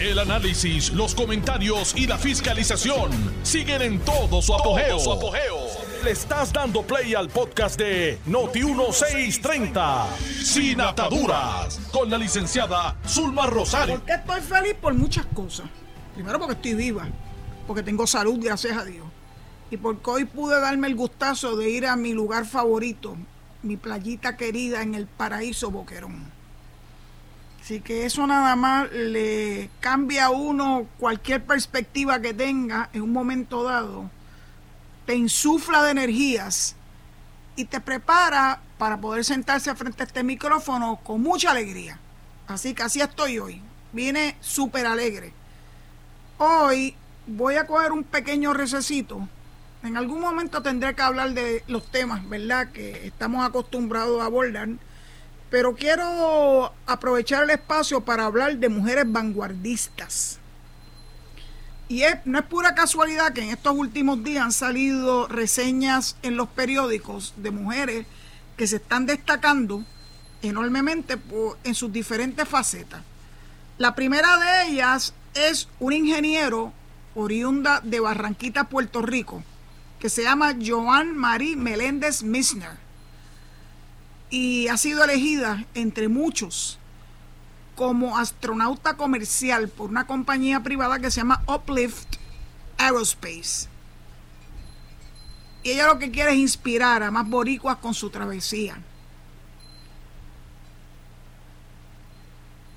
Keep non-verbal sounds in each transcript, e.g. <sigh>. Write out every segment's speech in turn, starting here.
El análisis, los comentarios y la fiscalización siguen en todo su apogeo. Le estás dando play al podcast de Noti1630, Sin Ataduras, con la licenciada Zulma Rosario. ¿Por qué estoy feliz? Por muchas cosas. Primero porque estoy viva, porque tengo salud, gracias a Dios. Y porque hoy pude darme el gustazo de ir a mi lugar favorito, mi playita querida en el paraíso Boquerón. Así que eso nada más le cambia a uno cualquier perspectiva que tenga en un momento dado, te insufla de energías y te prepara para poder sentarse frente a este micrófono con mucha alegría. Así que así estoy hoy. Vine súper alegre. Hoy voy a coger un pequeño recesito. En algún momento tendré que hablar de los temas, ¿verdad? Que estamos acostumbrados a abordar pero quiero aprovechar el espacio para hablar de mujeres vanguardistas. Y no es pura casualidad que en estos últimos días han salido reseñas en los periódicos de mujeres que se están destacando enormemente en sus diferentes facetas. La primera de ellas es un ingeniero oriunda de Barranquita, Puerto Rico, que se llama Joan Marie Meléndez Misner y ha sido elegida entre muchos como astronauta comercial por una compañía privada que se llama Uplift Aerospace. Y ella lo que quiere es inspirar a más boricuas con su travesía.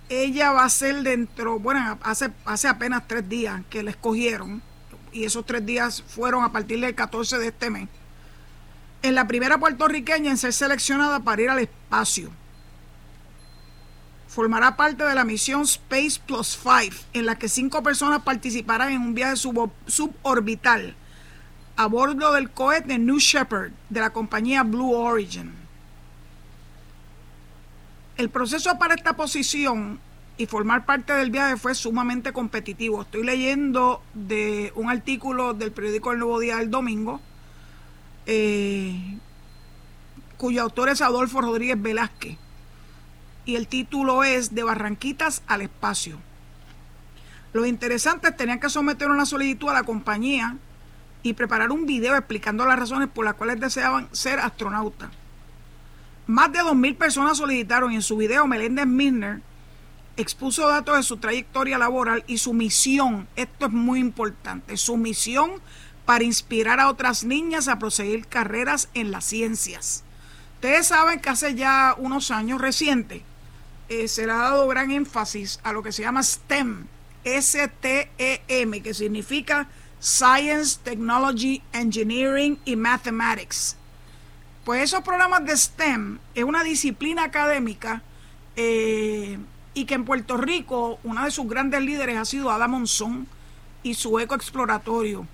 Ella va a ser dentro, bueno, hace, hace apenas tres días que la escogieron, y esos tres días fueron a partir del 14 de este mes en la primera puertorriqueña en ser seleccionada para ir al espacio. Formará parte de la misión Space Plus Five, en la que cinco personas participarán en un viaje suborbital a bordo del cohete New Shepard de la compañía Blue Origin. El proceso para esta posición y formar parte del viaje fue sumamente competitivo. Estoy leyendo de un artículo del periódico El Nuevo Día del domingo eh, cuyo autor es Adolfo Rodríguez Velázquez. Y el título es De Barranquitas al Espacio. Los interesantes tenían que someter una solicitud a la compañía y preparar un video explicando las razones por las cuales deseaban ser astronautas. Más de 2.000 personas solicitaron y en su video Meléndez Milner expuso datos de su trayectoria laboral y su misión. Esto es muy importante. Su misión para inspirar a otras niñas a proseguir carreras en las ciencias. Ustedes saben que hace ya unos años recientes eh, se le ha dado gran énfasis a lo que se llama STEM, S-T-E-M, que significa Science, Technology, Engineering y Mathematics. Pues esos programas de STEM es una disciplina académica eh, y que en Puerto Rico una de sus grandes líderes ha sido Ada Monzón y su eco exploratorio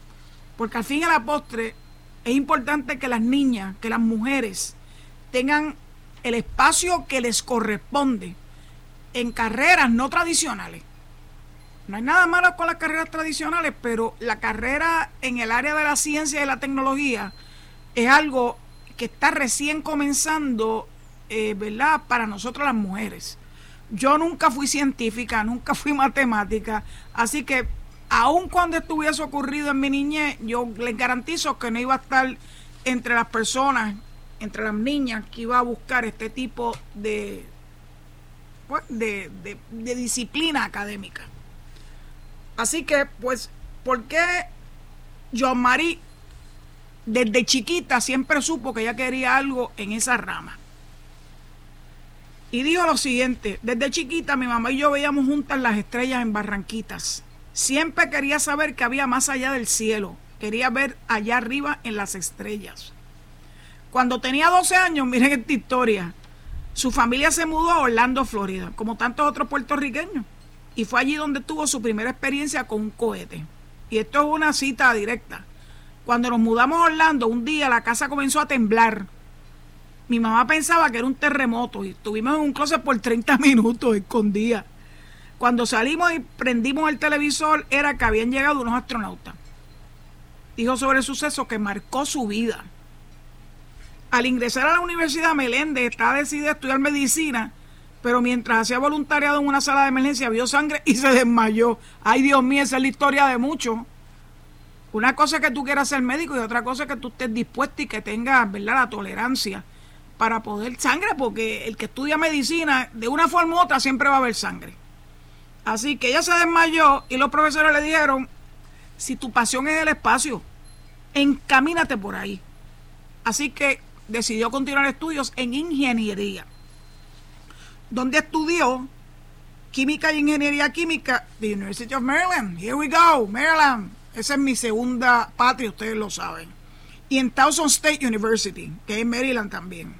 porque al fin y a la postre es importante que las niñas, que las mujeres tengan el espacio que les corresponde en carreras no tradicionales. No hay nada malo con las carreras tradicionales, pero la carrera en el área de la ciencia y la tecnología es algo que está recién comenzando, eh, ¿verdad? Para nosotros las mujeres. Yo nunca fui científica, nunca fui matemática, así que aun cuando estuviese ocurrido en mi niñez, yo les garantizo que no iba a estar entre las personas, entre las niñas que iba a buscar este tipo de, pues, de, de, disciplina académica. Así que, pues, ¿por qué John Marie desde chiquita siempre supo que ella quería algo en esa rama? Y dijo lo siguiente, desde chiquita mi mamá y yo veíamos juntas las estrellas en Barranquitas Siempre quería saber qué había más allá del cielo. Quería ver allá arriba en las estrellas. Cuando tenía 12 años, <laughs> miren esta historia, su familia se mudó a Orlando, Florida, como tantos otros puertorriqueños. Y fue allí donde tuvo su primera experiencia con un cohete. Y esto es una cita directa. Cuando nos mudamos a Orlando, un día la casa comenzó a temblar. Mi mamá pensaba que era un terremoto y estuvimos en un closet por 30 <laughs> minutos escondida. Cuando salimos y prendimos el televisor era que habían llegado unos astronautas. Dijo sobre el suceso que marcó su vida. Al ingresar a la Universidad Meléndez estaba decidida a estudiar medicina, pero mientras hacía voluntariado en una sala de emergencia vio sangre y se desmayó. Ay, Dios mío, esa es la historia de muchos. Una cosa es que tú quieras ser médico y otra cosa es que tú estés dispuesto y que tengas, ¿verdad?, la tolerancia para poder sangre, porque el que estudia medicina, de una forma u otra, siempre va a haber sangre. Así que ella se desmayó y los profesores le dijeron, si tu pasión es el espacio, encamínate por ahí. Así que decidió continuar estudios en ingeniería, donde estudió química y ingeniería química de University of Maryland. Here we go, Maryland. Esa es mi segunda patria, ustedes lo saben. Y en Towson State University, que es Maryland también.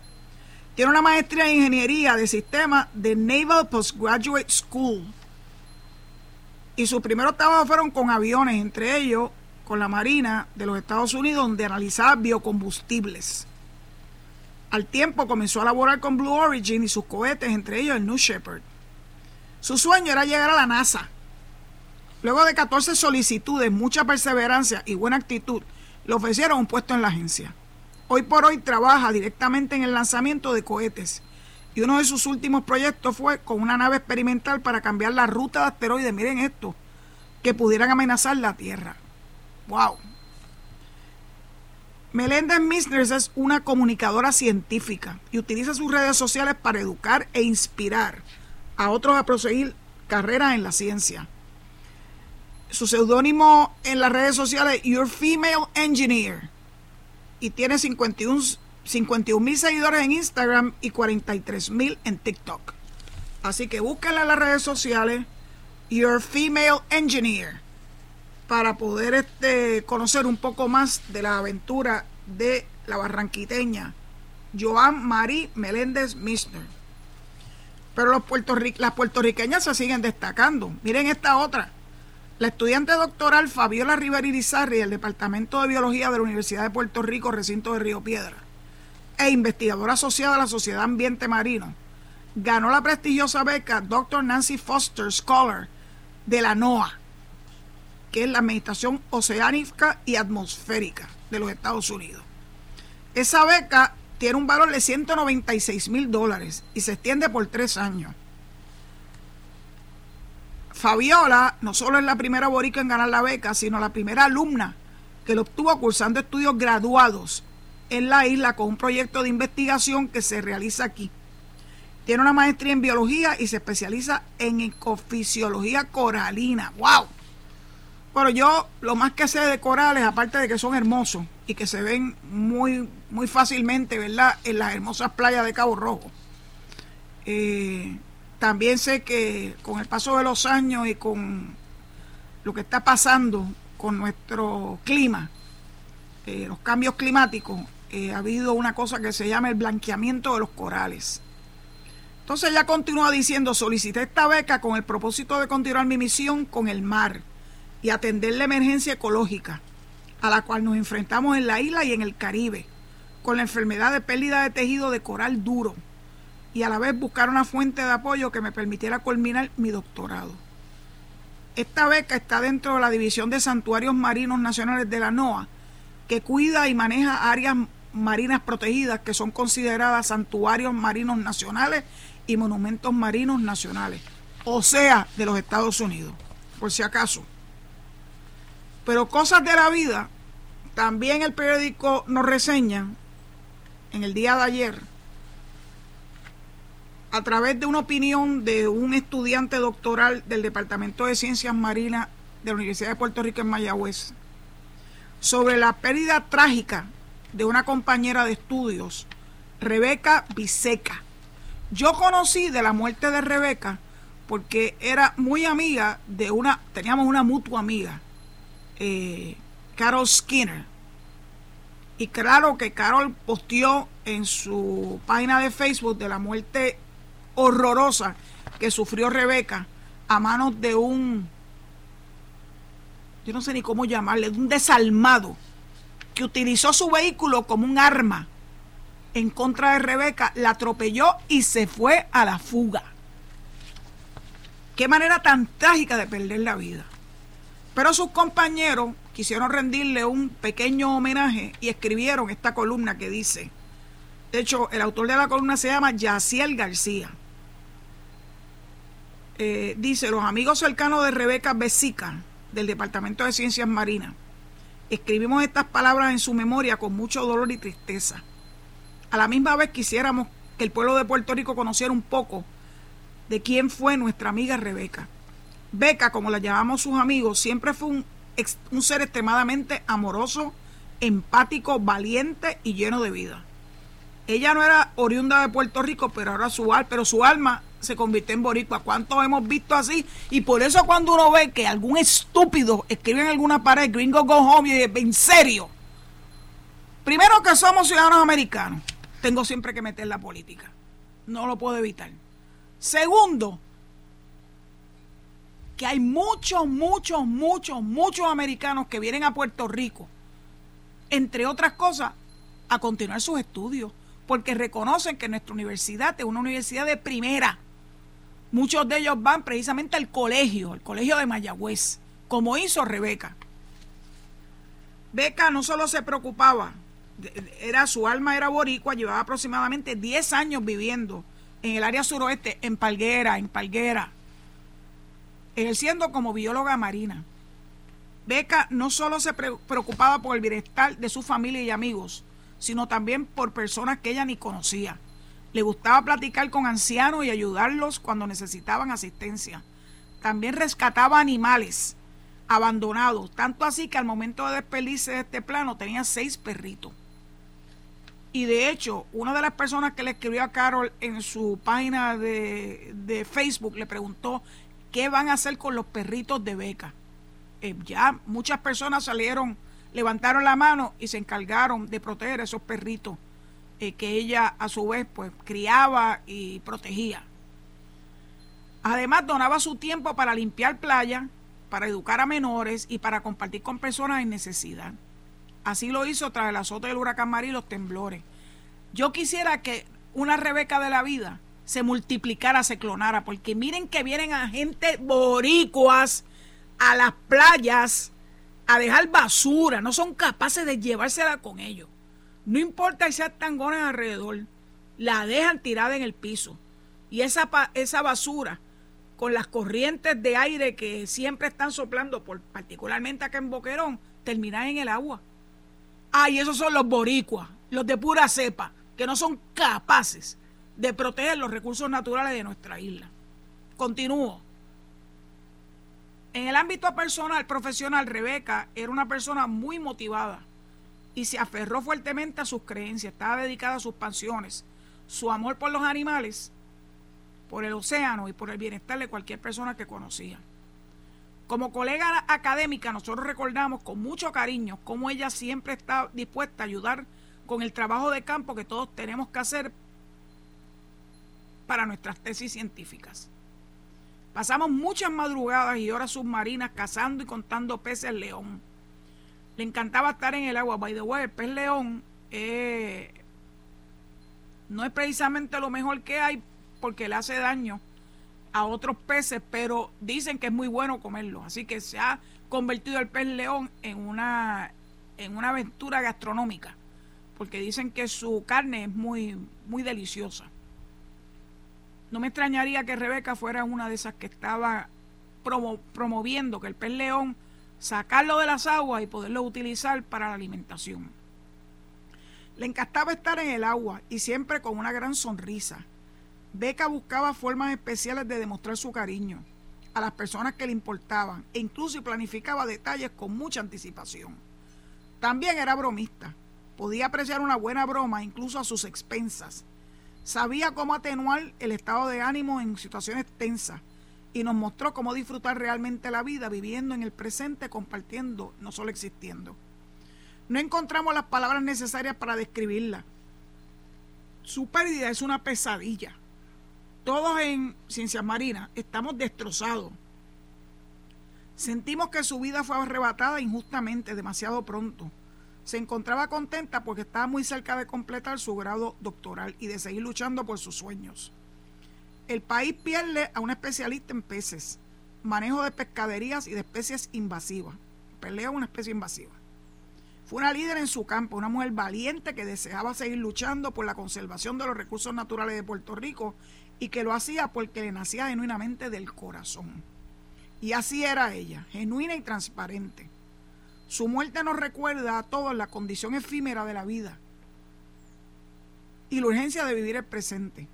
Tiene una maestría en ingeniería de sistemas de Naval Postgraduate School. Y sus primeros trabajos fueron con aviones, entre ellos con la Marina de los Estados Unidos, donde analizaba biocombustibles. Al tiempo comenzó a laborar con Blue Origin y sus cohetes, entre ellos el New Shepard. Su sueño era llegar a la NASA. Luego de 14 solicitudes, mucha perseverancia y buena actitud, le ofrecieron un puesto en la agencia. Hoy por hoy trabaja directamente en el lanzamiento de cohetes y uno de sus últimos proyectos fue con una nave experimental para cambiar la ruta de asteroides, miren esto, que pudieran amenazar la Tierra. ¡Wow! Meléndez Misners es una comunicadora científica y utiliza sus redes sociales para educar e inspirar a otros a proseguir carreras en la ciencia. Su seudónimo en las redes sociales es Your Female Engineer y tiene 51 mil seguidores en Instagram y 43 mil en TikTok. Así que búsquenla en las redes sociales Your Female Engineer para poder este, conocer un poco más de la aventura de la barranquiteña Joan Marie Meléndez Misner. Pero las puertorriqueñas se siguen destacando. Miren esta otra. La estudiante doctoral Fabiola Rivera Irizarri del Departamento de Biología de la Universidad de Puerto Rico, recinto de Río Piedra, e investigadora asociada a la Sociedad Ambiente Marino, ganó la prestigiosa beca Dr. Nancy Foster Scholar de la NOAA, que es la Administración Oceánica y Atmosférica de los Estados Unidos. Esa beca tiene un valor de 196 mil dólares y se extiende por tres años. Fabiola no solo es la primera borica en ganar la beca, sino la primera alumna que lo obtuvo cursando estudios graduados en la isla con un proyecto de investigación que se realiza aquí. Tiene una maestría en biología y se especializa en ecofisiología coralina. ¡Wow! Bueno, yo lo más que sé de corales, aparte de que son hermosos y que se ven muy, muy fácilmente, ¿verdad?, en las hermosas playas de Cabo Rojo. Eh, también sé que con el paso de los años y con lo que está pasando con nuestro clima, eh, los cambios climáticos, eh, ha habido una cosa que se llama el blanqueamiento de los corales. Entonces ya continúa diciendo, solicité esta beca con el propósito de continuar mi misión con el mar y atender la emergencia ecológica a la cual nos enfrentamos en la isla y en el Caribe, con la enfermedad de pérdida de tejido de coral duro y a la vez buscar una fuente de apoyo que me permitiera culminar mi doctorado. Esta beca está dentro de la División de Santuarios Marinos Nacionales de la NOAA, que cuida y maneja áreas marinas protegidas que son consideradas santuarios marinos nacionales y monumentos marinos nacionales, o sea, de los Estados Unidos, por si acaso. Pero cosas de la vida, también el periódico nos reseña en el día de ayer, a través de una opinión de un estudiante doctoral del Departamento de Ciencias Marinas de la Universidad de Puerto Rico en Mayagüez, sobre la pérdida trágica de una compañera de estudios, Rebeca Biseca. Yo conocí de la muerte de Rebeca porque era muy amiga de una, teníamos una mutua amiga, eh, Carol Skinner. Y claro que Carol posteó en su página de Facebook de la muerte horrorosa que sufrió Rebeca a manos de un, yo no sé ni cómo llamarle, de un desalmado que utilizó su vehículo como un arma en contra de Rebeca, la atropelló y se fue a la fuga. Qué manera tan trágica de perder la vida. Pero sus compañeros quisieron rendirle un pequeño homenaje y escribieron esta columna que dice, de hecho, el autor de la columna se llama Yaciel García. eh, dice, los amigos cercanos de Rebeca Besica, del Departamento de Ciencias Marinas, escribimos estas palabras en su memoria con mucho dolor y tristeza. A la misma vez quisiéramos que el pueblo de Puerto Rico conociera un poco de quién fue nuestra amiga Rebeca. Beca, como la llamamos sus amigos, siempre fue un, un ser extremadamente amoroso, empático, valiente y lleno de vida. Ella no era oriunda de Puerto Rico, pero ahora su, pero su alma se convirtió en boricua. ¿Cuántos hemos visto así? Y por eso cuando uno ve que algún estúpido escribe en alguna pared Gringo Go Home y dice, en serio, primero que somos ciudadanos americanos, tengo siempre que meter la política. No lo puedo evitar. Segundo, que hay muchos, muchos, muchos, muchos americanos que vienen a Puerto Rico, entre otras cosas, a continuar sus estudios, porque reconocen que nuestra universidad es una universidad de primera. Muchos de ellos van precisamente al colegio, al colegio de Mayagüez, como hizo Rebeca. Beca no solo se preocupaba, era su alma era boricua, llevaba aproximadamente 10 años viviendo en el área suroeste, en Palguera, en Palguera, ejerciendo como bióloga marina. Beca no solo se preocupaba por el bienestar de su familia y amigos, sino también por personas que ella ni conocía. Le gustaba platicar con ancianos y ayudarlos cuando necesitaban asistencia. También rescataba animales abandonados, tanto así que al momento de despedirse de este plano tenía seis perritos. Y de hecho, una de las personas que le escribió a Carol en su página de, de Facebook le preguntó qué van a hacer con los perritos de beca. Eh, ya muchas personas salieron, levantaron la mano y se encargaron de proteger a esos perritos eh, que ella a su vez pues criaba y protegía. Además donaba su tiempo para limpiar playa, para educar a menores y para compartir con personas en necesidad. Así lo hizo tras el azote del huracán María y los temblores. Yo quisiera que una Rebeca de la vida se multiplicara, se clonara, porque miren que vienen a gente boricuas a las playas a dejar basura, no son capaces de llevársela con ellos. No importa si hay tangones alrededor, la dejan tirada en el piso. Y esa, esa basura, con las corrientes de aire que siempre están soplando, por, particularmente acá en Boquerón, termina en el agua. Ay, esos son los boricuas, los de pura cepa, que no son capaces de proteger los recursos naturales de nuestra isla. Continúo. En el ámbito personal, profesional, Rebeca era una persona muy motivada y se aferró fuertemente a sus creencias, estaba dedicada a sus pasiones, su amor por los animales, por el océano y por el bienestar de cualquier persona que conocía. Como colega académica, nosotros recordamos con mucho cariño cómo ella siempre está dispuesta a ayudar con el trabajo de campo que todos tenemos que hacer para nuestras tesis científicas. Pasamos muchas madrugadas y horas submarinas cazando y contando peces león le encantaba estar en el agua. By the way, el pez león eh, no es precisamente lo mejor que hay porque le hace daño a otros peces, pero dicen que es muy bueno comerlo. Así que se ha convertido el pez león en una, en una aventura gastronómica, porque dicen que su carne es muy, muy deliciosa. No me extrañaría que Rebeca fuera una de esas que estaba promoviendo que el pez león sacarlo de las aguas y poderlo utilizar para la alimentación. Le encantaba estar en el agua y siempre con una gran sonrisa. Beca buscaba formas especiales de demostrar su cariño a las personas que le importaban e incluso planificaba detalles con mucha anticipación. También era bromista. Podía apreciar una buena broma incluso a sus expensas. Sabía cómo atenuar el estado de ánimo en situaciones tensas y nos mostró cómo disfrutar realmente la vida viviendo en el presente, compartiendo, no solo existiendo. No encontramos las palabras necesarias para describirla. Su pérdida es una pesadilla. Todos en Ciencias Marinas estamos destrozados. Sentimos que su vida fue arrebatada injustamente, demasiado pronto. Se encontraba contenta porque estaba muy cerca de completar su grado doctoral y de seguir luchando por sus sueños. El país pierde a un especialista en peces, manejo de pescaderías y de especies invasivas. Pelea una especie invasiva. Fue una líder en su campo, una mujer valiente que deseaba seguir luchando por la conservación de los recursos naturales de Puerto Rico y que lo hacía porque le nacía genuinamente del corazón. Y así era ella, genuina y transparente. Su muerte nos recuerda a todos la condición efímera de la vida y la urgencia de vivir el presente.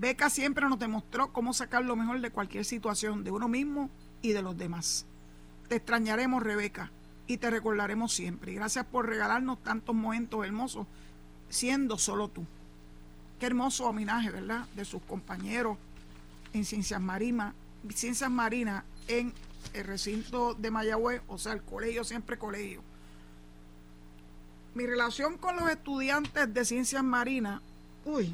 Beca siempre nos demostró cómo sacar lo mejor de cualquier situación, de uno mismo y de los demás. Te extrañaremos, Rebeca, y te recordaremos siempre. gracias por regalarnos tantos momentos hermosos, siendo solo tú. Qué hermoso homenaje, ¿verdad?, de sus compañeros en Ciencias Marinas, Ciencias Marinas en el recinto de Mayagüez, o sea, el colegio, siempre colegio. Mi relación con los estudiantes de Ciencias Marinas, uy,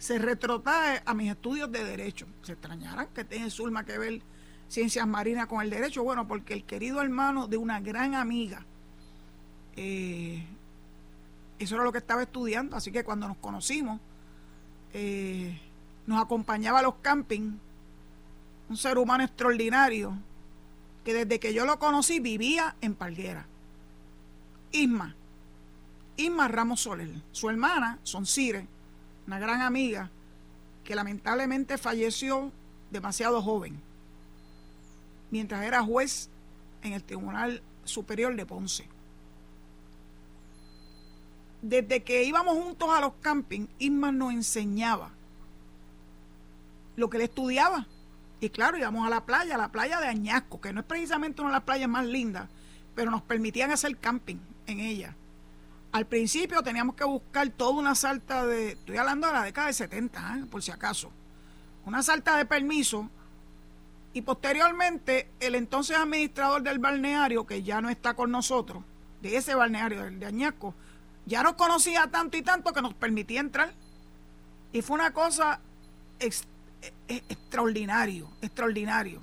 se retrotrae a mis estudios de Derecho. Se extrañarán que tiene Zulma que ver Ciencias Marinas con el Derecho. Bueno, porque el querido hermano de una gran amiga, eh, eso era lo que estaba estudiando, así que cuando nos conocimos, eh, nos acompañaba a los campings, un ser humano extraordinario, que desde que yo lo conocí vivía en Palguera. Isma, Isma Ramos Soler, su hermana, Soncire, una gran amiga, que lamentablemente falleció demasiado joven, mientras era juez en el Tribunal Superior de Ponce. Desde que íbamos juntos a los campings, Isma nos enseñaba lo que él estudiaba. Y claro, íbamos a la playa, a la playa de Añasco, que no es precisamente una de las playas más lindas, pero nos permitían hacer camping en ella. Al principio teníamos que buscar toda una salta de, estoy hablando de la década de 70, ¿eh? por si acaso, una salta de permiso y posteriormente el entonces administrador del balneario, que ya no está con nosotros, de ese balneario, del de Añasco, ya nos conocía tanto y tanto que nos permitía entrar. Y fue una cosa e, e, extraordinario, extraordinario.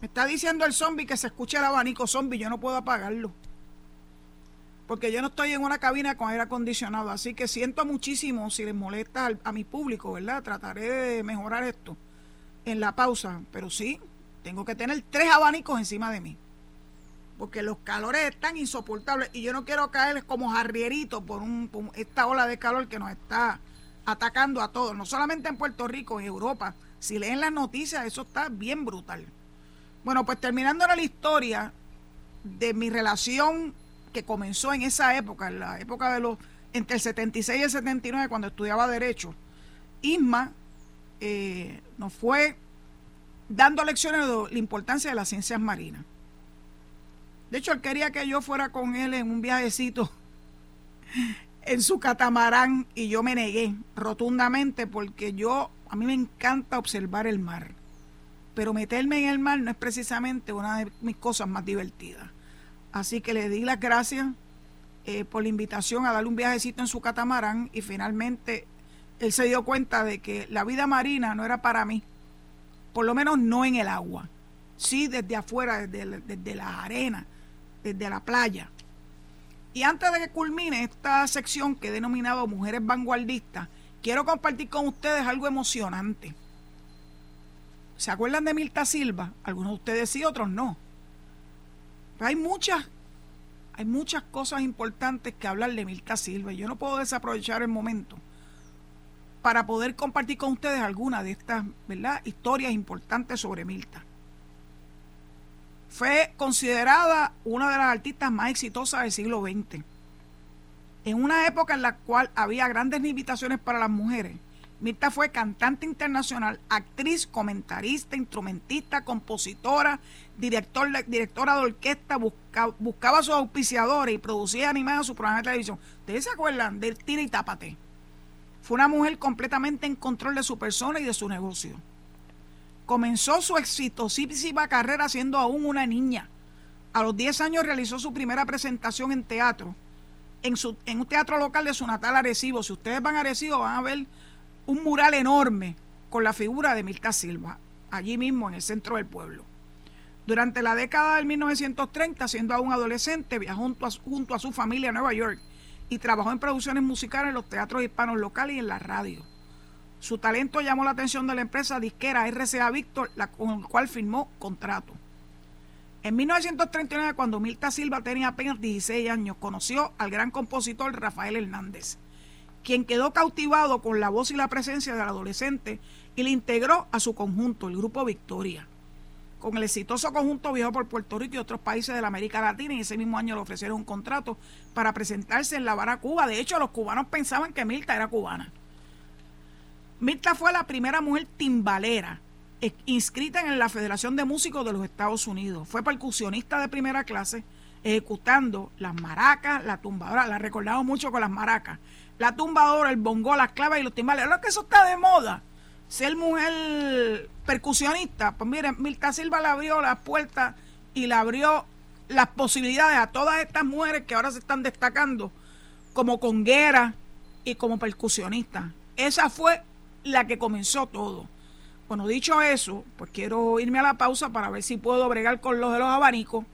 Me está diciendo el zombie que se escucha el abanico zombie, yo no puedo apagarlo. Porque yo no estoy en una cabina con aire acondicionado, así que siento muchísimo si les molesta a mi público, ¿verdad? Trataré de mejorar esto en la pausa, pero sí, tengo que tener tres abanicos encima de mí porque los calores están insoportables y yo no quiero caer como jarrierito por, un, esta ola de calor que nos está atacando a todos, no solamente en Puerto Rico, en Europa. Si leen las noticias, eso está bien brutal. Bueno, pues terminando la historia de mi relación que comenzó en esa época, en la época de los entre el 76 y el 79, cuando estudiaba Derecho, Isma eh, nos fue dando lecciones de la importancia de las ciencias marinas. De hecho, él quería que yo fuera con él en un viajecito <laughs> en su catamarán y yo me negué rotundamente porque yo, a mí me encanta observar el mar. Pero meterme en el mar no es precisamente una de mis cosas más divertidas. Así que le di las gracias eh, por la invitación a darle un viajecito en su catamarán y finalmente él se dio cuenta de que la vida marina no era para mí, por lo menos no en el agua, sí desde afuera, desde, desde las arenas, desde la playa. Y antes de que culmine esta sección que he denominado Mujeres Vanguardistas, quiero compartir con ustedes algo emocionante. ¿Se acuerdan de Milta Silva? Algunos de ustedes sí, otros no. Hay muchas, hay muchas cosas importantes que hablar de Milta Silva yo no puedo desaprovechar el momento para poder compartir con ustedes algunas de estas ¿verdad? historias importantes sobre Milta. Fue considerada una de las artistas más exitosas del siglo XX. En una época en la cual había grandes limitaciones para las mujeres, Mirta fue cantante internacional, actriz, comentarista, instrumentista, compositora, director, directora de orquesta, buscaba a sus auspiciadores y producía animadas su programa de televisión. ¿Ustedes se acuerdan del Tira y Tápate? Fue una mujer completamente en control de su persona y de su negocio. Comenzó su exitosísima carrera siendo aún una niña. A los 10 años realizó su primera presentación en teatro, en, su, en un teatro local de su natal Arecibo. Si ustedes van a Arecibo van a ver un mural enorme con la figura de Mirta Silva, allí mismo en el centro del pueblo. Durante la década del 1930, siendo aún adolescente, viajó junto a, su familia a Nueva York y trabajó en producciones musicales en los teatros hispanos locales y en la radio. Su talento llamó la atención de la empresa disquera RCA Víctor, con la cual firmó contrato. En 1939, cuando Milta Silva tenía apenas 16 años, conoció al gran compositor Rafael Hernández, quien quedó cautivado con la voz y la presencia del adolescente y le integró a su conjunto, el Grupo Victoria. Con el exitoso conjunto viajó por Puerto Rico y otros países de la América Latina y ese mismo año le ofrecieron un contrato para presentarse en La Habana, Cuba. De hecho, los cubanos pensaban que Mirta era cubana. Mirta fue la primera mujer timbalera inscrita en la Federación de Músicos de los Estados Unidos. Fue percusionista de primera clase, ejecutando las maracas, la tumbadora, la recordamos mucho con las maracas, la tumbadora, el bongo, las claves y los timbales. Lo que eso está de moda ser mujer percusionista, pues miren, Mirta Silva le abrió las puertas y le abrió las posibilidades a todas estas mujeres que ahora se están destacando como conguera y como percusionista. Esa fue la que comenzó todo. Bueno, dicho eso, pues quiero irme a la pausa para ver si puedo bregar con los de los abanicos,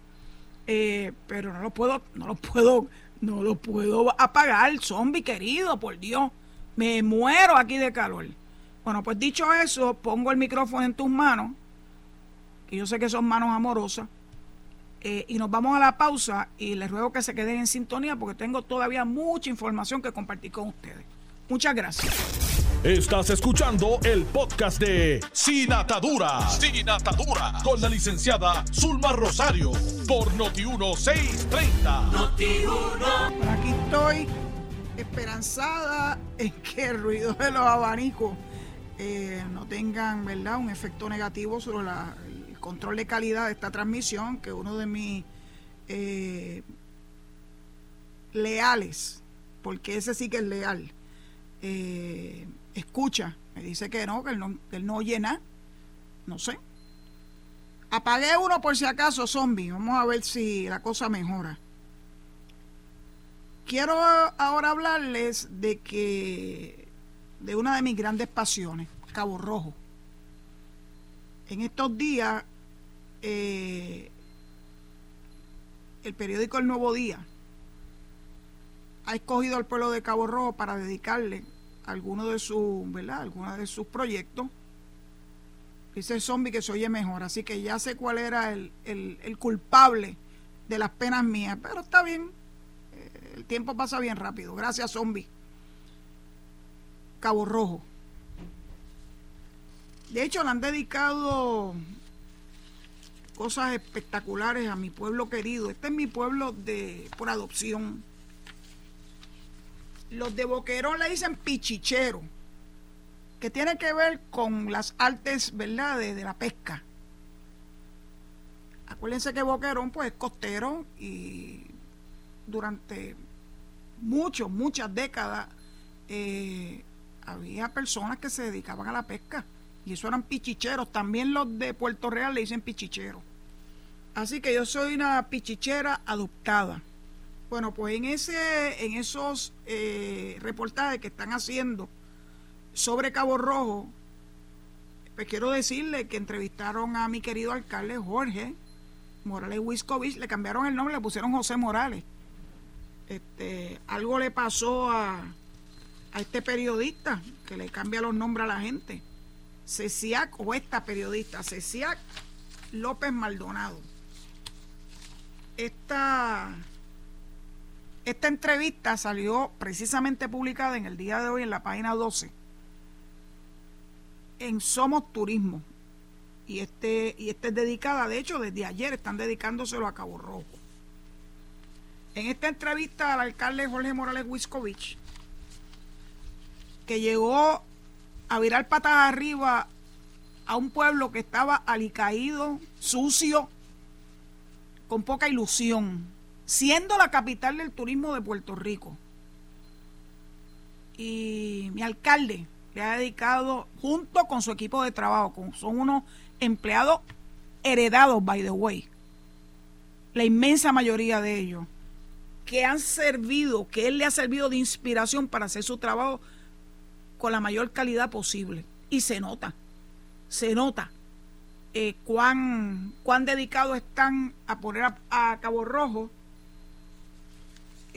eh, pero no lo puedo, no lo puedo, no lo puedo apagar, zombie querido, por Dios, me muero aquí de calor. Bueno, pues dicho eso, pongo el micrófono en tus manos, que yo sé que son manos amorosas, eh, y nos vamos a la pausa y les ruego que se queden en sintonía porque tengo todavía mucha información que compartir con ustedes. Muchas gracias. Estás escuchando el podcast de Sin Atadura. Sin Atadura. Con la licenciada Zulma Rosario. Por Noti1630. Noti1. Aquí estoy esperanzada en que el ruido de los abanicos eh, no tengan ¿verdad? un efecto negativo sobre el control de calidad de esta transmisión, que uno de mis eh, leales, porque ese sí que es leal, eh, escucha, me dice que no, que él no, él no oye nada, no sé. Apagué uno por si acaso, zombie, vamos a ver si la cosa mejora. Quiero ahora hablarles de que de una de mis grandes pasiones, Cabo Rojo. En estos días, eh, el periódico El Nuevo Día ha escogido al pueblo de Cabo Rojo para dedicarle alguno de sus, ¿verdad? Algunos de sus proyectos. Dice zombie que se oye mejor, así que ya sé cuál era el, el culpable de las penas mías, pero está bien, eh, el tiempo pasa bien rápido. Gracias, zombie. Cabo Rojo. De hecho, le han dedicado cosas espectaculares a mi pueblo querido. Este es mi pueblo de por adopción. Los de Boquerón le dicen pichichero, que tiene que ver con las artes, ¿verdad?, de, la pesca. Acuérdense que Boquerón, pues, es costero y durante muchos, muchas décadas eh, había personas que se dedicaban a la pesca y eso eran pichicheros. También los de Puerto Real le dicen pichicheros. Así que yo soy una pichichera adoptada. Bueno, pues en, ese, en esos eh, reportajes que están haciendo sobre Cabo Rojo, pues quiero decirle que entrevistaron a mi querido alcalde Jorge Morales Wiscovich, le cambiaron el nombre, le pusieron José Morales. Este, algo le pasó a, a este periodista que le cambia los nombres a la gente. Ceciac o esta periodista, Ceciac López Maldonado. Esta, esta entrevista salió precisamente publicada en el día de hoy en la página 12 en Somos Turismo. Y este, y este es dedicada, de hecho, desde ayer están dedicándoselo a Cabo Rojo. En esta entrevista al alcalde Jorge Morales Wiscovich, que llegó a virar patas arriba a un pueblo que estaba alicaído, sucio, con poca ilusión, siendo la capital del turismo de Puerto Rico. Y mi alcalde le ha dedicado, junto con su equipo de trabajo, son unos empleados heredados, by the way, la inmensa mayoría de ellos, que han servido, que él le ha servido de inspiración para hacer su trabajo con la mayor calidad posible. Y se nota, se nota eh, cuán, cuán dedicados están a poner a, Cabo Rojo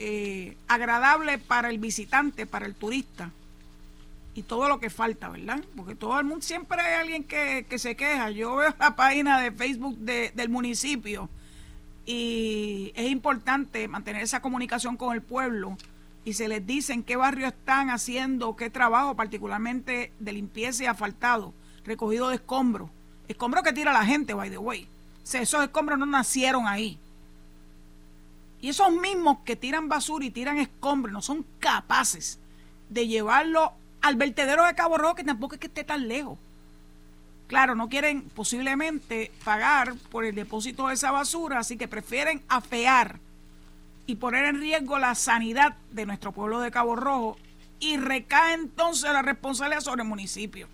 eh, agradable para el visitante, para el turista. Y todo lo que falta, ¿verdad? Porque todo el mundo, siempre hay alguien que, se queja. Yo veo la página de Facebook del municipio y es importante mantener esa comunicación con el pueblo y se les dice en qué barrio están haciendo qué trabajo, particularmente de limpieza y asfaltado, recogido de escombros. Escombros que tira la gente, by the way. Esos escombros no nacieron ahí. Y esos mismos que tiran basura y tiran escombros no son capaces de llevarlo al vertedero de Cabo Rojo, que tampoco es que esté tan lejos. Claro, no quieren posiblemente pagar por el depósito de esa basura, así que prefieren afear y poner en riesgo la sanidad de nuestro pueblo de Cabo Rojo y recae entonces la responsabilidad sobre el municipio.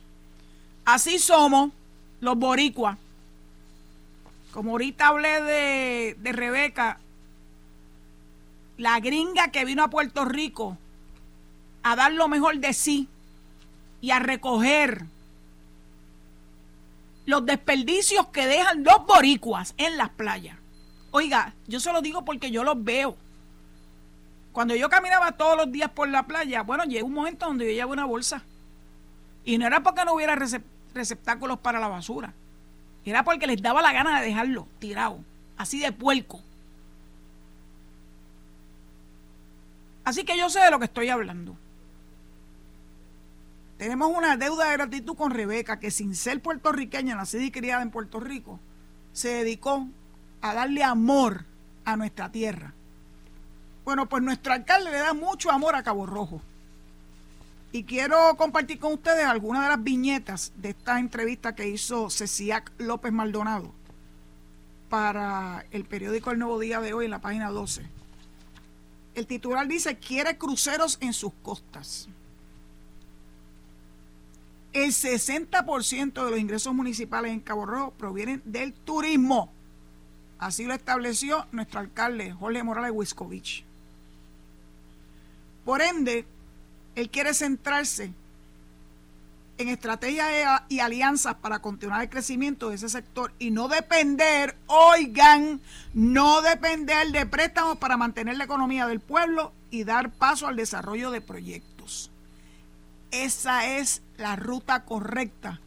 Así somos los boricuas. Como ahorita hablé de, de Rebeca, la gringa que vino a Puerto Rico a dar lo mejor de sí y a recoger los desperdicios que dejan los boricuas en las playas. Oiga, yo se lo digo porque yo los veo. Cuando yo caminaba todos los días por la playa, bueno, llegó un momento donde yo llevaba una bolsa. Y no era porque no hubiera receptáculos para la basura. Era porque les daba la gana de dejarlo tirado, así de puerco. Así que yo sé de lo que estoy hablando. Tenemos una deuda de gratitud con Rebeca, que sin ser puertorriqueña, nacida y criada en Puerto Rico, se dedicó a darle amor a nuestra tierra. Bueno, pues nuestro alcalde le da mucho amor a Cabo Rojo. Y quiero compartir con ustedes algunas de las viñetas de esta entrevista que hizo Ceciac López Maldonado para el periódico El Nuevo Día de hoy en la página 12. El titular dice, quiere cruceros en sus costas. El 60% de los ingresos municipales en Cabo Rojo provienen del turismo. Así lo estableció nuestro alcalde Jorge Morales Wiscovich. Por ende, él quiere centrarse en estrategias y alianzas para continuar el crecimiento de ese sector y no depender, oigan, no depender de préstamos para mantener la economía del pueblo y dar paso al desarrollo de proyectos. Esa es la ruta correcta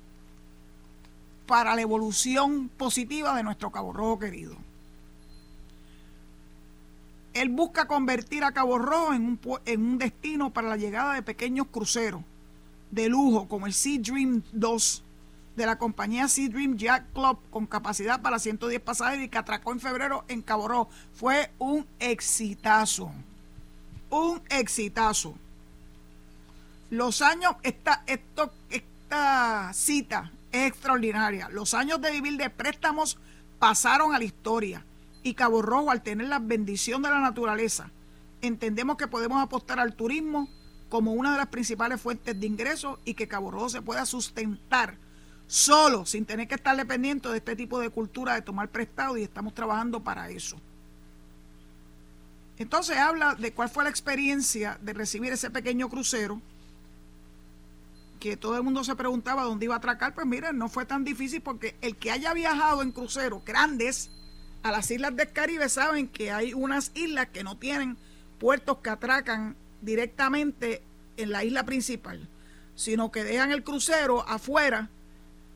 para la evolución positiva de nuestro Cabo Rojo querido. Él busca convertir a Cabo Rojo en un, en un destino para la llegada de pequeños cruceros de lujo como el Sea Dream 2 de la compañía Sea Dream Jack Club con capacidad para 110 pasajeros y que atracó en febrero en Cabo Rojo. Fue un exitazo. Un exitazo. Los años, esta, esta cita es extraordinaria. Los años de vivir de préstamos pasaron a la historia y Cabo Rojo, al tener la bendición de la naturaleza, entendemos que podemos apostar al turismo como una de las principales fuentes de ingresos y que Cabo Rojo se pueda sustentar solo, sin tener que estar dependiente de este tipo de cultura de tomar prestado y estamos trabajando para eso. Entonces habla de cuál fue la experiencia de recibir ese pequeño crucero, que todo el mundo se preguntaba dónde iba a atracar, pues miren, no fue tan difícil porque el que haya viajado en cruceros grandes, a las islas del Caribe saben que hay unas islas que no tienen puertos que atracan directamente en la isla principal, sino que dejan el crucero afuera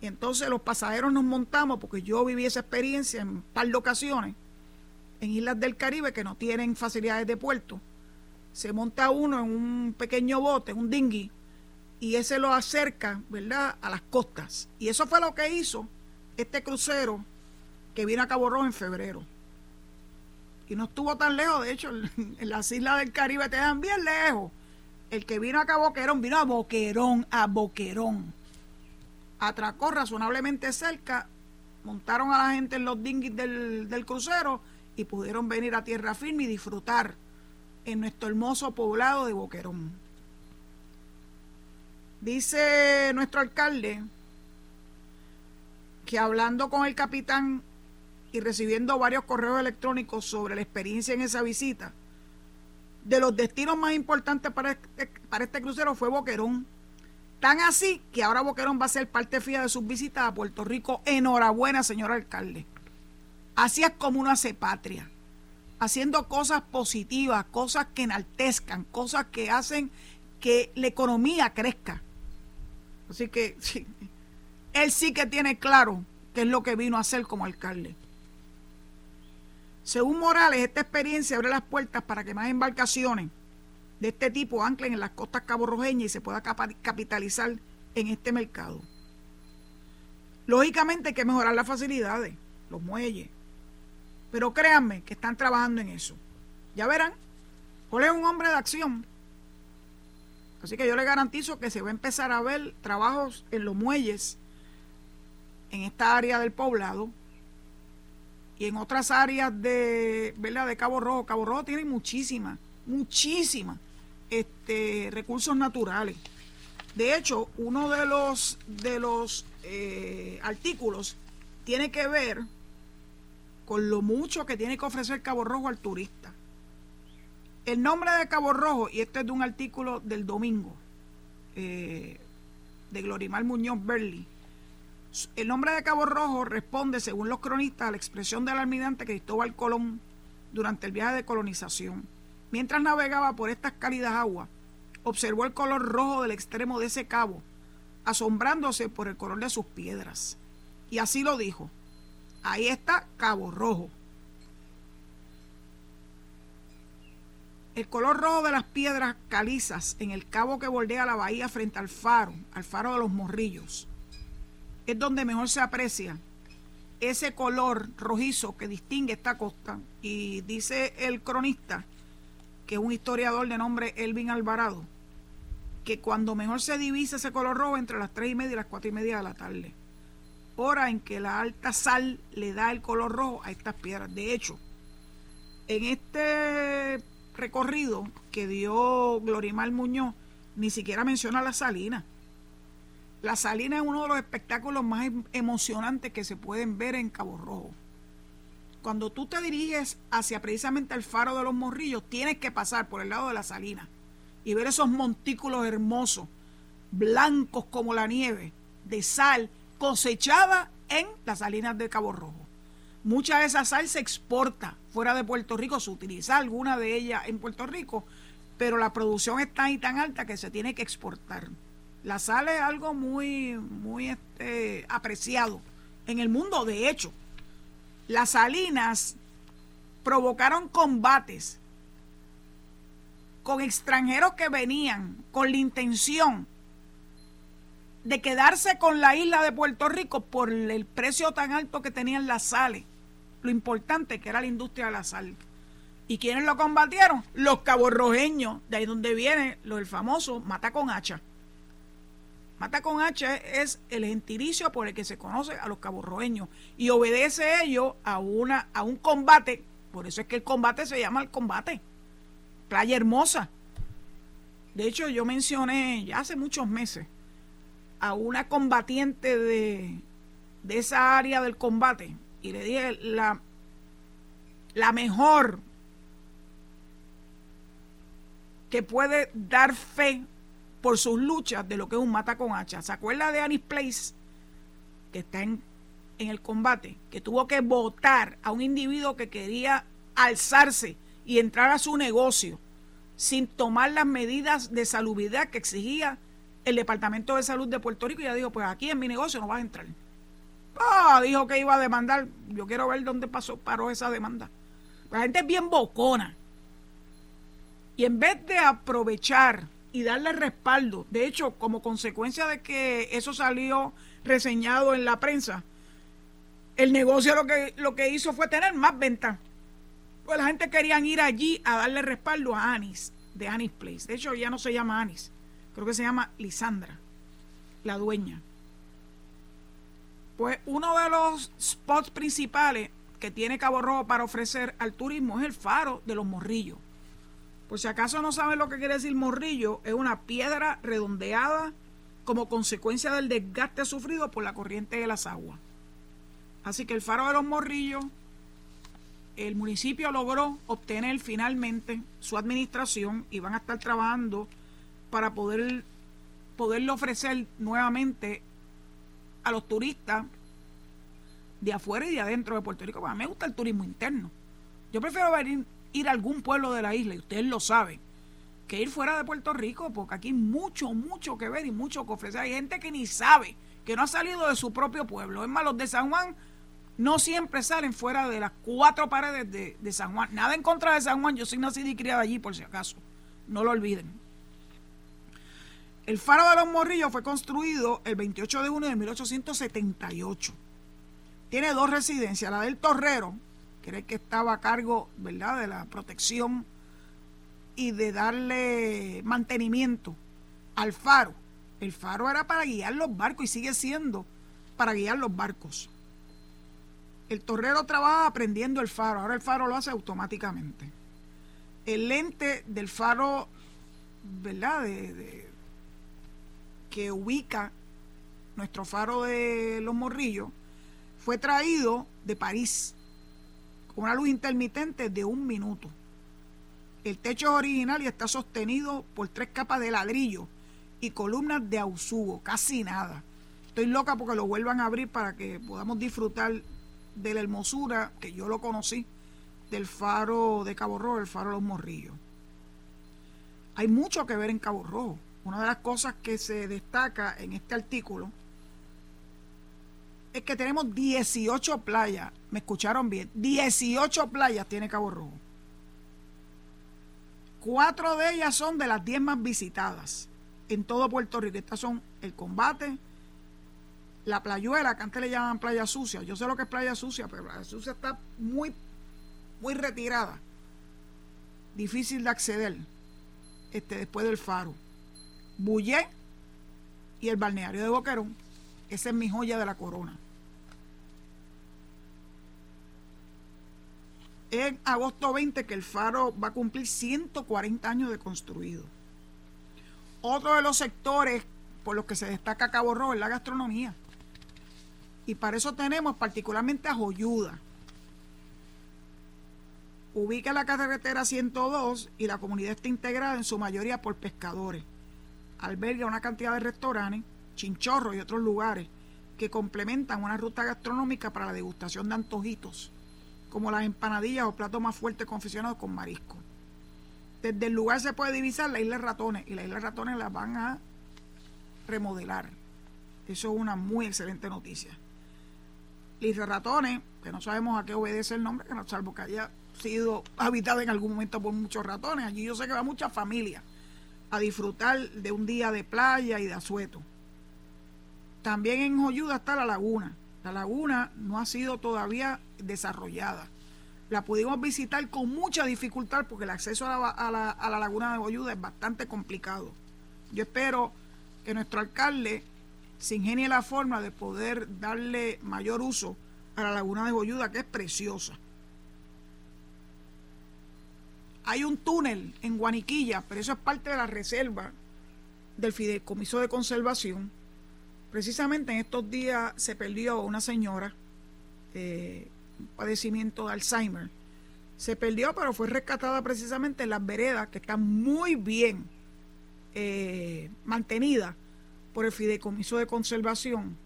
y entonces los pasajeros nos montamos, porque yo viví esa experiencia en un par de ocasiones, en islas del Caribe que no tienen facilidades de puerto. Se monta uno en un pequeño bote, un dinghy, y ese lo acerca, ¿verdad?, a las costas. Y eso fue lo que hizo este crucero que vino a Cabo Rojo en febrero. Y no estuvo tan lejos, de hecho, en las islas del Caribe te dan bien lejos. El que vino acá a Boquerón, vino a Boquerón, a Boquerón. Atracó razonablemente cerca, montaron a la gente en los dinghies del, del crucero y pudieron venir a tierra firme y disfrutar en nuestro hermoso poblado de Boquerón. Dice nuestro alcalde que hablando con el capitán y recibiendo varios correos electrónicos sobre la experiencia en esa visita, de los destinos más importantes para este, para este crucero fue Boquerón. Tan así que ahora Boquerón va a ser parte fija de sus visitas a Puerto Rico. Enhorabuena, señor alcalde. Así es como uno hace patria. Haciendo cosas positivas, cosas que enaltezcan, cosas que hacen que la economía crezca. Así que <laughs> sí, él sí que tiene claro qué es lo que vino a hacer como alcalde. Según Morales, esta experiencia abre las puertas para que más embarcaciones de este tipo anclen en las costas caborrojeñas y se pueda capitalizar en este mercado. Lógicamente hay que mejorar las facilidades, los muelles, pero créanme que están trabajando en eso. Ya verán, Paul es un hombre de acción. Así que yo le garantizo que se va a empezar a ver trabajos en los muelles, en esta área del poblado y en otras áreas de, ¿verdad? de Cabo Rojo. Cabo Rojo tiene muchísimas, muchísimas este, recursos naturales. De hecho, uno de los, de los eh, artículos tiene que ver con lo mucho que tiene que ofrecer Cabo Rojo al turista. El nombre de Cabo Rojo, y este es de un artículo del domingo, eh, de Glorimar Muñoz Berli, el nombre de Cabo Rojo responde, según los cronistas, a la expresión del almirante Cristóbal Colón durante el viaje de colonización. Mientras navegaba por estas cálidas aguas, observó el color rojo del extremo de ese cabo, asombrándose por el color de sus piedras. Y así lo dijo. Ahí está Cabo Rojo. El color rojo de las piedras calizas en el cabo que bordea la bahía frente al faro, al faro de los morrillos, es donde mejor se aprecia ese color rojizo que distingue esta costa. Y dice el cronista, que es un historiador de nombre Elvin Alvarado, que cuando mejor se divisa ese color rojo entre las tres y media y las cuatro y media de la tarde. Hora en que la alta sal le da el color rojo a estas piedras. De hecho, en este recorrido que dio Glorimar Muñoz, ni siquiera menciona la salina. La salina es uno de los espectáculos más em, emocionantes que se pueden ver en Cabo Rojo. Cuando tú te diriges hacia precisamente el faro de los morrillos, tienes que pasar por el lado de la salina y ver esos montículos hermosos, blancos como la nieve, de sal cosechada en las salinas de Cabo Rojo. Mucha de esa sal se exporta fuera de Puerto Rico, se utiliza alguna de ellas en Puerto Rico, pero la producción es tan y tan alta que se tiene que exportar. La sal es algo muy, muy este, apreciado en el mundo. De hecho, las salinas provocaron combates con extranjeros que venían con la intención de quedarse con la isla de Puerto Rico por el precio tan alto que tenían las sales lo importante que era la industria de la sal. ¿Y quiénes lo combatieron? Los caborrojeños, de ahí donde viene lo del famoso mata con hacha. Mata con hacha es el gentilicio por el que se conoce a los caborrojeños y obedece ello a, una, a un combate, por eso es que el combate se llama el combate. Playa Hermosa. De hecho, yo mencioné ya hace muchos meses a una combatiente de, de esa área del combate, y le dije la, la mejor que puede dar fe por sus luchas de lo que es un mata con hacha. ¿Se acuerda de Anis Place? Que está en, en el combate, que tuvo que votar a un individuo que quería alzarse y entrar a su negocio sin tomar las medidas de salubridad que exigía el Departamento de Salud de Puerto Rico. Y ya dijo, pues aquí en mi negocio no vas a entrar. Ah, dijo que iba a demandar. Yo quiero ver dónde pasó, paró esa demanda. La gente es bien bocona. Y en vez de aprovechar y darle respaldo, de hecho, como consecuencia de que eso salió reseñado en la prensa, el negocio lo que, lo que hizo fue tener más ventas. Pues la gente quería ir allí a darle respaldo a Anis, de Anis Place. De hecho, ya no se llama Anis, creo que se llama Lisandra, la dueña. Pues uno de los spots principales que tiene Cabo Rojo para ofrecer al turismo es el faro de los morrillos. Por si acaso no saben lo que quiere decir morrillo, es una piedra redondeada como consecuencia del desgaste sufrido por la corriente de las aguas. Así que el faro de los morrillos, el municipio logró obtener finalmente su administración y van a estar trabajando para poder poderlo ofrecer nuevamente a los turistas de afuera y de adentro de Puerto Rico. a mí me gusta el turismo interno. Yo prefiero ir a algún pueblo de la isla, y ustedes lo saben, que ir fuera de Puerto Rico, porque aquí hay mucho, mucho que ver y mucho que ofrecer. Hay gente que ni sabe, que no ha salido de su propio pueblo. Es más, los de San Juan no siempre salen fuera de las cuatro paredes de, de San Juan. Nada en contra de San Juan, yo soy nacida y criada allí, por si acaso. no lo olviden. El faro de los Morrillos fue construido el 28 de junio de 1878. Tiene dos residencias, la del Torrero, que que estaba a cargo, ¿verdad?, de la protección y de darle mantenimiento al faro. El faro era para guiar los barcos y sigue siendo para guiar los barcos. El torrero trabaja aprendiendo el faro, ahora el faro lo hace automáticamente. El lente del faro, ¿verdad? De, que ubica nuestro faro de los morrillos, fue traído de París una luz intermitente de un minuto. El techo es original y está sostenido por tres capas de ladrillo y columnas de ausugo, casi nada. Estoy loca porque lo vuelvan a abrir para que podamos disfrutar de la hermosura, que yo lo conocí, del faro de Cabo Rojo, el faro de los Morrillos. Hay mucho que ver en Cabo Rojo. Una de las cosas que se destaca en este artículo es que tenemos 18 playas. ¿Me escucharon bien? 18 playas tiene Cabo Rojo. Cuatro de ellas son de las 10 más visitadas en todo Puerto Rico. Estas son el combate, la playuela, que antes le llaman playa sucia. Yo sé lo que es playa sucia, pero la sucia está muy, muy retirada. Difícil de acceder este, después del faro. Bullé y el balneario de Boquerón. Esa es mi joya de la corona. En agosto 20 que el faro va a cumplir 140 años de construido. Otro de los sectores por los que se destaca Cabo Rojo es la gastronomía. Y para eso tenemos particularmente a Joyuda. Ubica la carretera 102 y la comunidad está integrada en su mayoría por pescadores. Alberga una cantidad de restaurantes, chinchorros y otros lugares que complementan una ruta gastronómica para la degustación de antojitos, como las empanadillas o platos más fuertes confeccionados con marisco. Desde el lugar se puede divisar la isla Ratones y la isla Ratones la van a remodelar. Eso es una muy excelente noticia. Isla Ratones, que no sabemos a qué obedece el nombre, que no, salvo que haya sido habitada en algún momento por muchos ratones. Allí yo sé que va mucha familia a disfrutar de un día de playa y de asueto. También en Joyuda está la laguna. La laguna no ha sido todavía desarrollada la pudimos visitar con mucha dificultad porque el acceso a la, laguna de Boyuda es bastante complicado. Yo espero que nuestro alcalde se ingenie la forma de poder darle mayor uso a la laguna de Boyuda, que es preciosa. Hay un túnel en Guaniquilla, pero eso es parte de la reserva del Fideicomiso de Conservación. Precisamente en estos días se perdió una señora eh, padecimiento de Alzheimer. Se perdió, pero fue rescatada precisamente en las veredas, que están muy bien eh, mantenidas por el Fideicomiso de Conservación.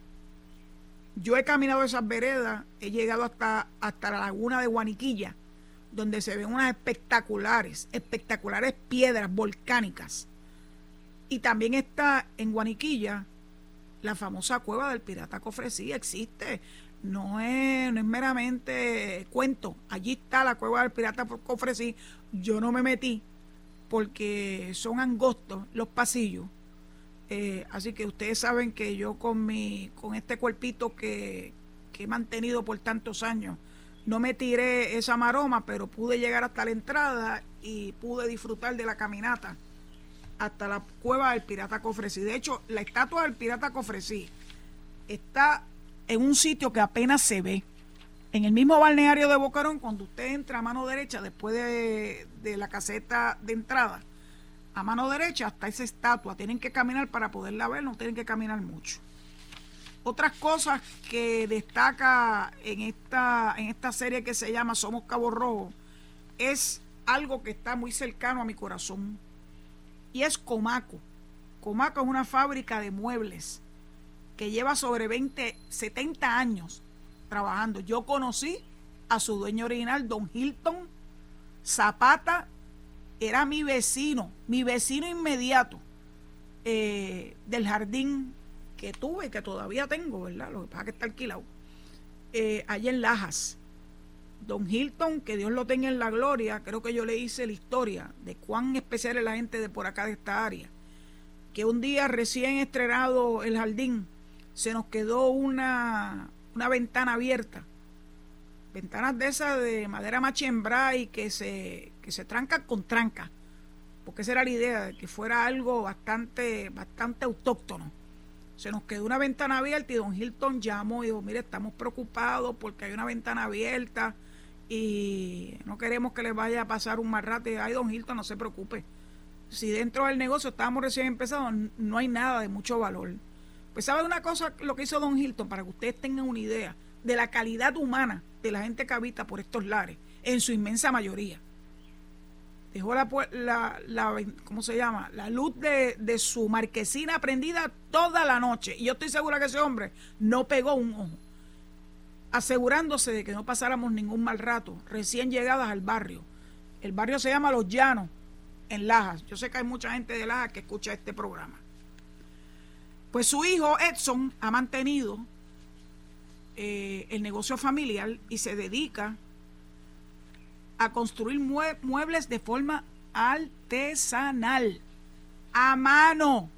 Yo he caminado esas veredas, he llegado hasta, hasta la laguna de Guaniquilla, donde se ven unas espectaculares, espectaculares piedras volcánicas. Y también está en Guaniquilla la famosa cueva del pirata Cofresí, existe no es, no es meramente cuento. Allí está la cueva del pirata Cofresí. Yo no me metí porque son angostos los pasillos. Eh, así que ustedes saben que yo con mi, con este cuerpito que, que he mantenido por tantos años, no me tiré esa maroma, pero pude llegar hasta la entrada y pude disfrutar de la caminata hasta la cueva del pirata Cofresí. De hecho, la estatua del pirata Cofresí está en un sitio que apenas se ve. En el mismo balneario de Bocarón, cuando usted entra a mano derecha, después de, la caseta de entrada, a mano derecha está esa estatua. Tienen que caminar para poderla ver, no tienen que caminar mucho. Otras cosas que destaca en esta, en esta serie que se llama Somos Cabo Rojo es algo que está muy cercano a mi corazón y es Comaco. Comaco es una fábrica de muebles que lleva sobre 20, 70 años trabajando. Yo conocí a su dueño original, don Hilton Zapata, era mi vecino, mi vecino inmediato eh, del jardín que tuve, que todavía tengo, ¿verdad? Lo que pasa es que está alquilado, eh, allá en Lajas. Don Hilton, que Dios lo tenga en la gloria, creo que yo le hice la historia de cuán especial es la gente de por acá de esta área. Que un día recién estrenado el jardín, se nos quedó una, una ventana abierta. Ventanas de esas de madera machembra y que se, que se trancan con tranca. Porque esa era la idea, de que fuera algo bastante, bastante autóctono. Se nos quedó una ventana abierta y don Hilton llamó y dijo, mire, estamos preocupados porque hay una ventana abierta y no queremos que les vaya a pasar un mal rato. Y, ay, don Hilton, no se preocupe. Si dentro del negocio estábamos recién empezados, no hay nada de mucho valor. Pues sabe una cosa lo que hizo don Hilton, para que ustedes tengan una idea de la calidad humana de la gente que habita por estos lares, en su inmensa mayoría. Dejó la, la, la ¿cómo se llama? La luz de, de su marquesina prendida toda la noche. Y yo estoy segura que ese hombre no pegó un ojo asegurándose de que no pasáramos ningún mal rato, recién llegadas al barrio. El barrio se llama Los Llanos, en Lajas. Yo sé que hay mucha gente de Lajas que escucha este programa. Pues su hijo Edson ha mantenido eh, el negocio familiar y se dedica a construir muebles de forma artesanal, a mano,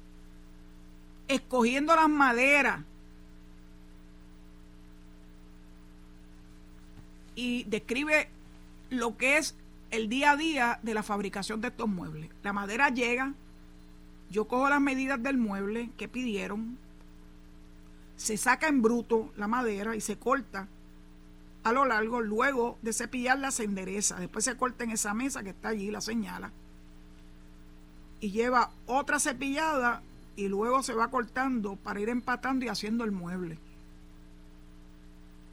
escogiendo las maderas. Y describe lo que es el día a día de la fabricación de estos muebles. La madera llega, yo cojo las medidas del mueble que pidieron, se saca en bruto la madera y se corta a lo largo, luego de cepillarla se endereza, después se corta en esa mesa que está allí, la señala, y lleva otra cepillada y luego se va cortando para ir empatando y haciendo el mueble.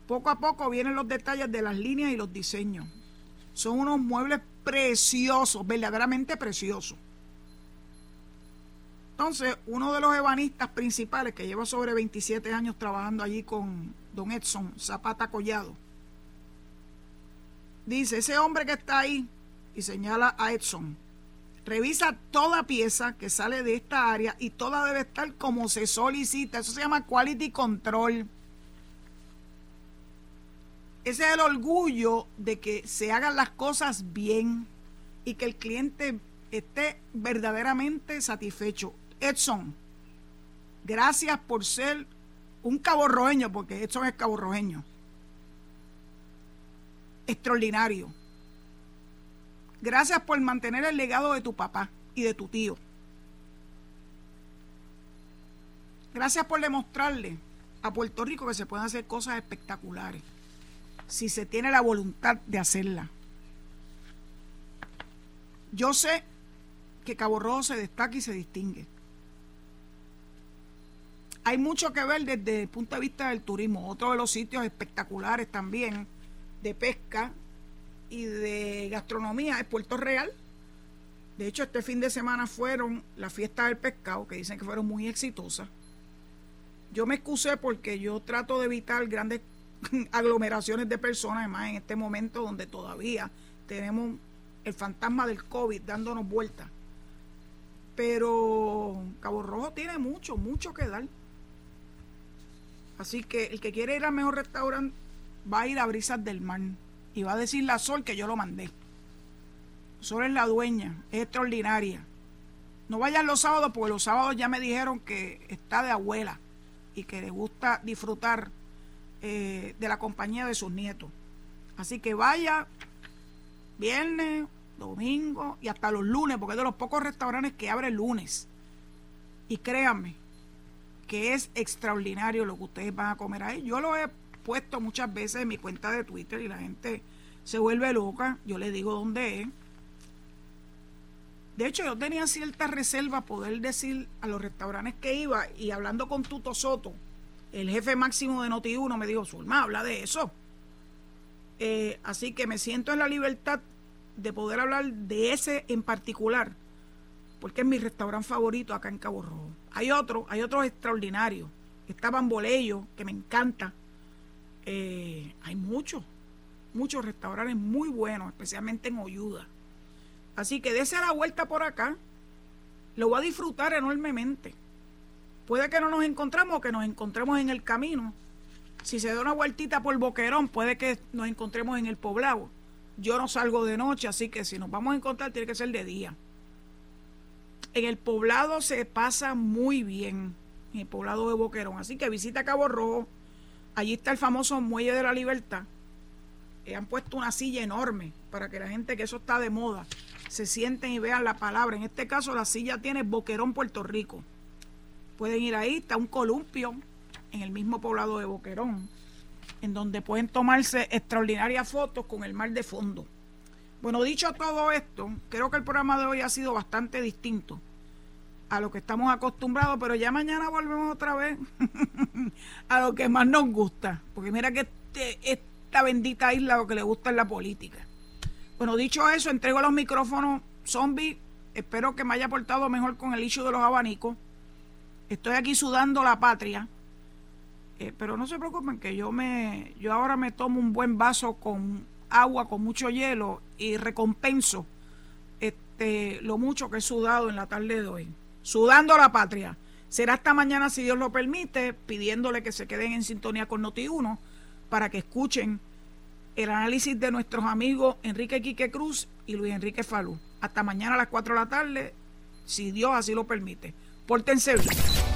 Poco a poco vienen los detalles de las líneas y los diseños. Son unos muebles preciosos, verdaderamente preciosos. Entonces, uno de los ebanistas principales que lleva sobre 27 años trabajando allí con don Edson Zapata Collado, dice, ese hombre que está ahí, y señala a Edson, revisa toda pieza que sale de esta área y toda debe estar como se solicita. Eso se llama quality control. Ese es el orgullo de que se hagan las cosas bien y que el cliente esté verdaderamente satisfecho. Edson, gracias por ser un caborroeño, porque Edson es caborroeño. Extraordinario. Gracias por mantener el legado de tu papá y de tu tío. Gracias por demostrarle a Puerto Rico que se pueden hacer cosas espectaculares si se tiene la voluntad de hacerla. Yo sé que Cabo Rojo se destaca y se distingue hay mucho que ver desde el punto de vista del turismo. Otro de los sitios espectaculares también de pesca y de gastronomía es Puerto Real. De hecho, este fin de semana fueron las fiestas del pescado, que dicen que fueron muy exitosas. Yo me excusé porque yo trato de evitar grandes <laughs> aglomeraciones de personas, además en este momento donde todavía tenemos el fantasma del COVID dándonos vueltas. Pero Cabo Rojo tiene mucho, mucho que dar. Así que el que quiere ir al mejor restaurante va a ir a Brisas del Mar y va a decir la Sol que yo lo mandé. Sol es la dueña, es extraordinaria. No vayan los sábados porque los sábados ya me dijeron que está de abuela y que le gusta disfrutar eh, de la compañía de sus nietos. Así que vaya viernes, domingo y hasta los lunes, porque es de los pocos restaurantes que abre lunes. Y créanme, que es extraordinario lo que ustedes van a comer ahí. Yo lo he puesto muchas veces en mi cuenta de Twitter y la gente se vuelve loca. Yo le digo dónde es. De hecho, yo tenía cierta reserva poder decir a los restaurantes que iba y hablando con Tuto Soto, el jefe máximo de Noti1, me dijo, Zulma, habla de eso. Eh, así que me siento en la libertad de poder hablar de ese en particular porque es mi restaurante favorito acá en Cabo Rojo. Hay otros, hay otros extraordinarios. Está Bamboleyo, que me encanta. Eh, hay muchos, muchos restaurantes muy buenos, especialmente en Oyuda. Así que dése la vuelta por acá. Lo voy a disfrutar enormemente. Puede que no nos encontramos o que nos encontremos en el camino. Si se da una vueltita por Boquerón, puede que nos encontremos en el poblado. Yo no salgo de noche, así que si nos vamos a encontrar, tiene que ser de día. En el poblado se pasa muy bien, en el poblado de Boquerón. Así que visita Cabo Rojo. Allí está el famoso Muelle de la Libertad. Eh, han puesto una silla enorme para que la gente que eso está de moda se sienten y vean la palabra. En este caso la silla tiene Boquerón, Puerto Rico. Pueden ir ahí, está un columpio en el mismo poblado de Boquerón, en donde pueden tomarse extraordinarias fotos con el mar de fondo. Bueno, dicho todo esto, creo que el programa de hoy ha sido bastante distinto a lo que estamos acostumbrados, pero ya mañana volvemos otra vez <laughs> a lo que más nos gusta, porque mira que este, esta bendita isla lo que le gusta es la política. Bueno, dicho eso, entrego los micrófonos zombie. Espero que me haya portado mejor con el issue de los abanicos. Estoy aquí sudando la patria. Eh, pero no se preocupen que yo me yo ahora me tomo un buen vaso con agua con mucho hielo y recompenso este lo mucho que he sudado en la tarde de hoy. Sudando la patria. Será hasta mañana si Dios lo permite pidiéndole que se queden en sintonía con Noti1 para que escuchen el análisis de nuestros amigos Enrique Quique Cruz y Luis Enrique Falú. Hasta mañana a las 4 de la tarde si Dios así lo permite. Pórtense bien.